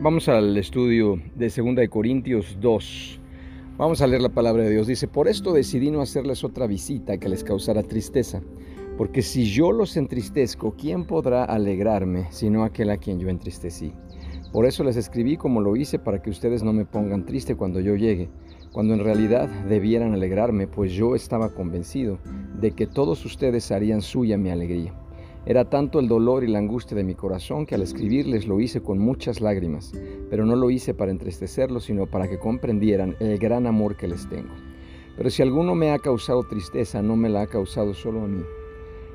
Vamos al estudio de 2 de Corintios 2. Vamos a leer la palabra de Dios. Dice, por esto decidí no hacerles otra visita que les causara tristeza, porque si yo los entristezco, ¿quién podrá alegrarme sino aquel a quien yo entristecí? Por eso les escribí como lo hice para que ustedes no me pongan triste cuando yo llegue, cuando en realidad debieran alegrarme, pues yo estaba convencido de que todos ustedes harían suya mi alegría. Era tanto el dolor y la angustia de mi corazón que al escribirles lo hice con muchas lágrimas, pero no lo hice para entristecerlos, sino para que comprendieran el gran amor que les tengo. Pero si alguno me ha causado tristeza, no me la ha causado solo a mí,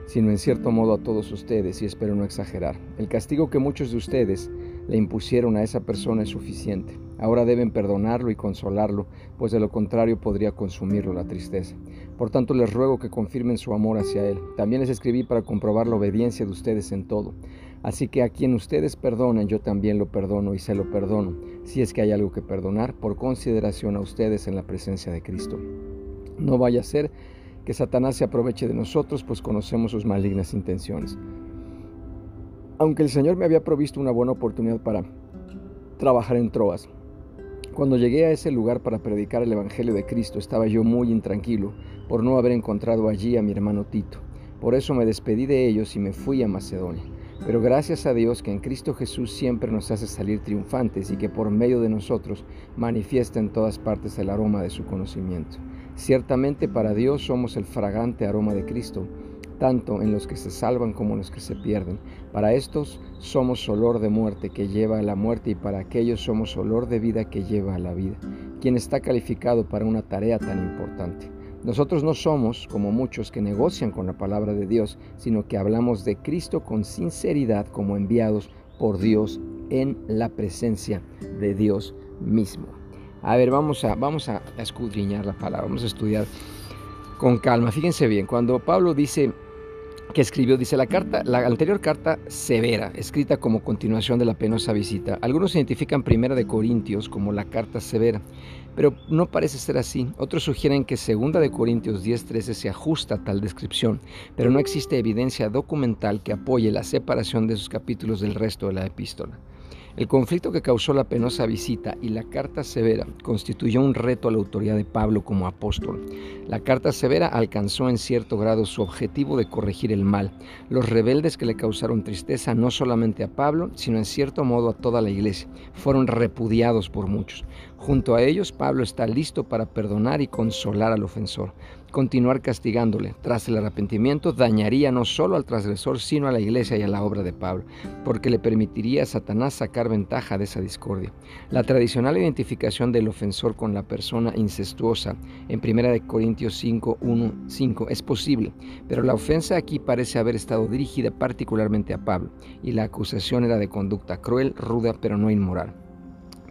sino en cierto modo a todos ustedes, y espero no exagerar. El castigo que muchos de ustedes le impusieron a esa persona es suficiente. Ahora deben perdonarlo y consolarlo, pues de lo contrario podría consumirlo la tristeza. Por tanto, les ruego que confirmen su amor hacia Él. También les escribí para comprobar la obediencia de ustedes en todo. Así que a quien ustedes perdonen, yo también lo perdono y se lo perdono, si es que hay algo que perdonar, por consideración a ustedes en la presencia de Cristo. No vaya a ser que Satanás se aproveche de nosotros, pues conocemos sus malignas intenciones. Aunque el Señor me había provisto una buena oportunidad para trabajar en Troas, cuando llegué a ese lugar para predicar el Evangelio de Cristo estaba yo muy intranquilo por no haber encontrado allí a mi hermano Tito. Por eso me despedí de ellos y me fui a Macedonia. Pero gracias a Dios que en Cristo Jesús siempre nos hace salir triunfantes y que por medio de nosotros manifiesta en todas partes el aroma de su conocimiento. Ciertamente para Dios somos el fragante aroma de Cristo tanto en los que se salvan como en los que se pierden. Para estos somos olor de muerte que lleva a la muerte y para aquellos somos olor de vida que lleva a la vida. ¿Quién está calificado para una tarea tan importante? Nosotros no somos como muchos que negocian con la palabra de Dios, sino que hablamos de Cristo con sinceridad como enviados por Dios en la presencia de Dios mismo. A ver, vamos a, vamos a escudriñar la palabra, vamos a estudiar con calma. Fíjense bien, cuando Pablo dice que escribió, dice la carta, la anterior carta severa, escrita como continuación de la penosa visita. Algunos identifican Primera de Corintios como la carta severa, pero no parece ser así. Otros sugieren que Segunda de Corintios 10:13 se ajusta a tal descripción, pero no existe evidencia documental que apoye la separación de esos capítulos del resto de la epístola. El conflicto que causó la penosa visita y la carta severa constituyó un reto a la autoridad de Pablo como apóstol. La carta severa alcanzó en cierto grado su objetivo de corregir el mal. Los rebeldes que le causaron tristeza no solamente a Pablo, sino en cierto modo a toda la iglesia, fueron repudiados por muchos. Junto a ellos, Pablo está listo para perdonar y consolar al ofensor continuar castigándole. Tras el arrepentimiento dañaría no solo al transgresor, sino a la iglesia y a la obra de Pablo, porque le permitiría a Satanás sacar ventaja de esa discordia. La tradicional identificación del ofensor con la persona incestuosa en 1 Corintios 5, 1, 5 es posible, pero la ofensa aquí parece haber estado dirigida particularmente a Pablo, y la acusación era de conducta cruel, ruda, pero no inmoral.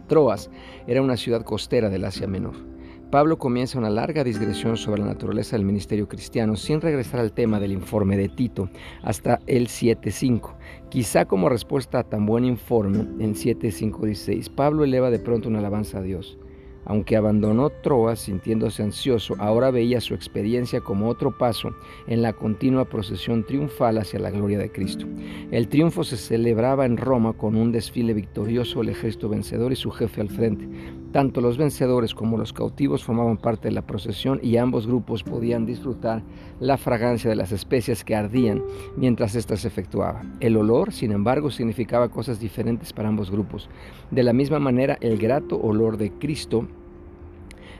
Troas era una ciudad costera del Asia Menor. Pablo comienza una larga digresión sobre la naturaleza del ministerio cristiano sin regresar al tema del informe de Tito hasta el 7.5. Quizá como respuesta a tan buen informe, en 7.5.16, Pablo eleva de pronto una alabanza a Dios. Aunque abandonó Troas sintiéndose ansioso, ahora veía su experiencia como otro paso en la continua procesión triunfal hacia la gloria de Cristo. El triunfo se celebraba en Roma con un desfile victorioso, el ejército vencedor y su jefe al frente. Tanto los vencedores como los cautivos formaban parte de la procesión y ambos grupos podían disfrutar la fragancia de las especias que ardían mientras ésta se efectuaba. El olor, sin embargo, significaba cosas diferentes para ambos grupos. De la misma manera, el grato olor de Cristo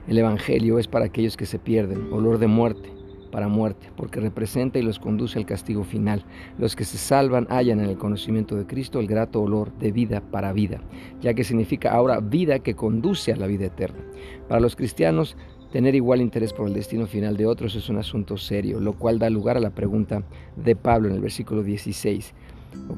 el Evangelio es para aquellos que se pierden, olor de muerte para muerte, porque representa y los conduce al castigo final. Los que se salvan hallan en el conocimiento de Cristo el grato olor de vida para vida, ya que significa ahora vida que conduce a la vida eterna. Para los cristianos, tener igual interés por el destino final de otros es un asunto serio, lo cual da lugar a la pregunta de Pablo en el versículo 16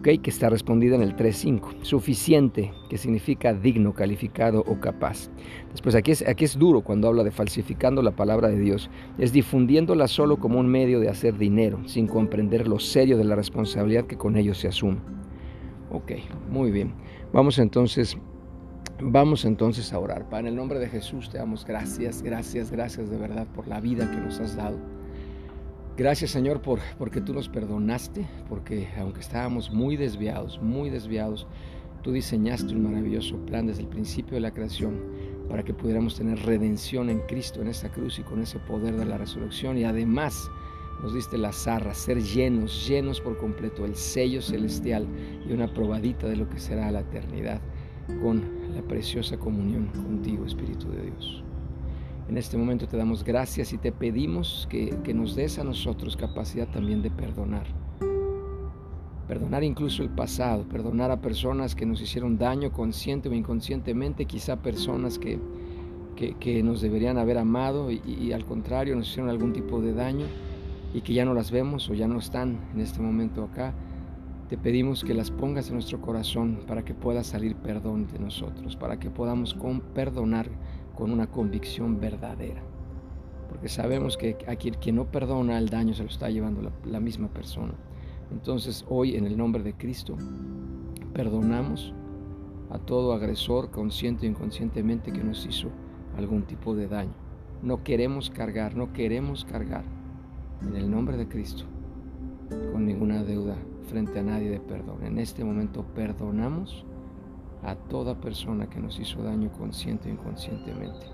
que está respondida en el 3.5. Suficiente, que significa digno, calificado o capaz. Después aquí es, aquí es duro cuando habla de falsificando la palabra de Dios. Es difundiéndola solo como un medio de hacer dinero, sin comprender lo serio de la responsabilidad que con ello se asume. Ok, muy bien. Vamos entonces Vamos entonces a orar. Para en el nombre de Jesús te damos gracias, gracias, gracias de verdad por la vida que nos has dado. Gracias Señor por, porque tú nos perdonaste, porque aunque estábamos muy desviados, muy desviados, Tú diseñaste un maravilloso plan desde el principio de la creación para que pudiéramos tener redención en Cristo, en esa cruz y con ese poder de la resurrección. Y además nos diste la zarra, ser llenos, llenos por completo, el sello celestial y una probadita de lo que será la eternidad con la preciosa comunión contigo, Espíritu de Dios. En este momento te damos gracias y te pedimos que, que nos des a nosotros capacidad también de perdonar. Perdonar incluso el pasado, perdonar a personas que nos hicieron daño consciente o inconscientemente, quizá personas que, que, nos deberían haber amado y, al contrario nos hicieron algún tipo de daño y que ya no las vemos o ya no están en este momento acá. Te pedimos que las pongas en nuestro corazón para que pueda salir perdón de nosotros, para que podamos perdonar con una convicción verdadera. Porque sabemos que a quien, no perdona el daño se lo está llevando la, la misma persona. Entonces hoy en el nombre de Cristo perdonamos a todo agresor consciente o inconscientemente que nos hizo algún tipo de daño. No queremos cargar, no queremos cargar en el nombre de Cristo con ninguna deuda frente a nadie de perdón. En este momento perdonamos a toda persona que nos hizo daño consciente o inconscientemente.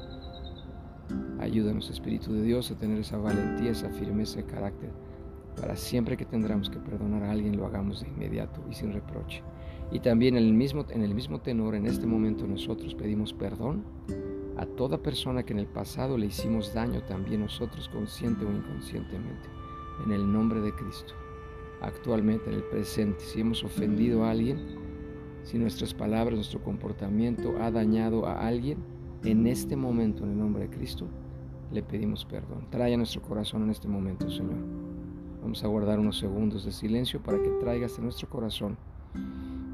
Ayúdanos, Espíritu de Dios, a tener esa valentía, esa firmeza de carácter, para siempre que tendremos que perdonar a alguien, lo hagamos de inmediato y sin reproche. Y también en el mismo, en el mismo tenor, en este momento nosotros pedimos perdón a toda persona que en el pasado le hicimos daño, también nosotros, consciente o inconscientemente, en el nombre de Cristo. Actualmente, en el presente, si hemos ofendido a alguien, si nuestras palabras, nuestro comportamiento ha dañado a alguien, en este momento, en el nombre de Cristo, le pedimos perdón. Trae a nuestro corazón en este momento, Señor. Vamos a guardar unos segundos de silencio para que traigas a nuestro corazón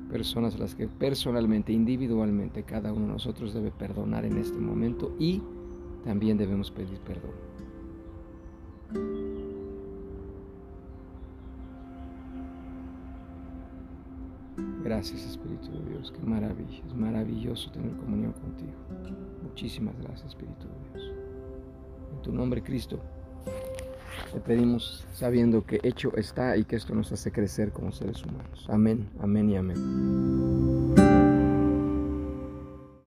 personas a las que personalmente, individualmente, cada uno de nosotros debe perdonar en este momento y también debemos pedir perdón. Gracias Espíritu de Dios, qué maravilla, es maravilloso tener comunión contigo. Muchísimas gracias Espíritu de Dios. En tu nombre Cristo, te pedimos sabiendo que hecho está y que esto nos hace crecer como seres humanos. Amén, amén y amén.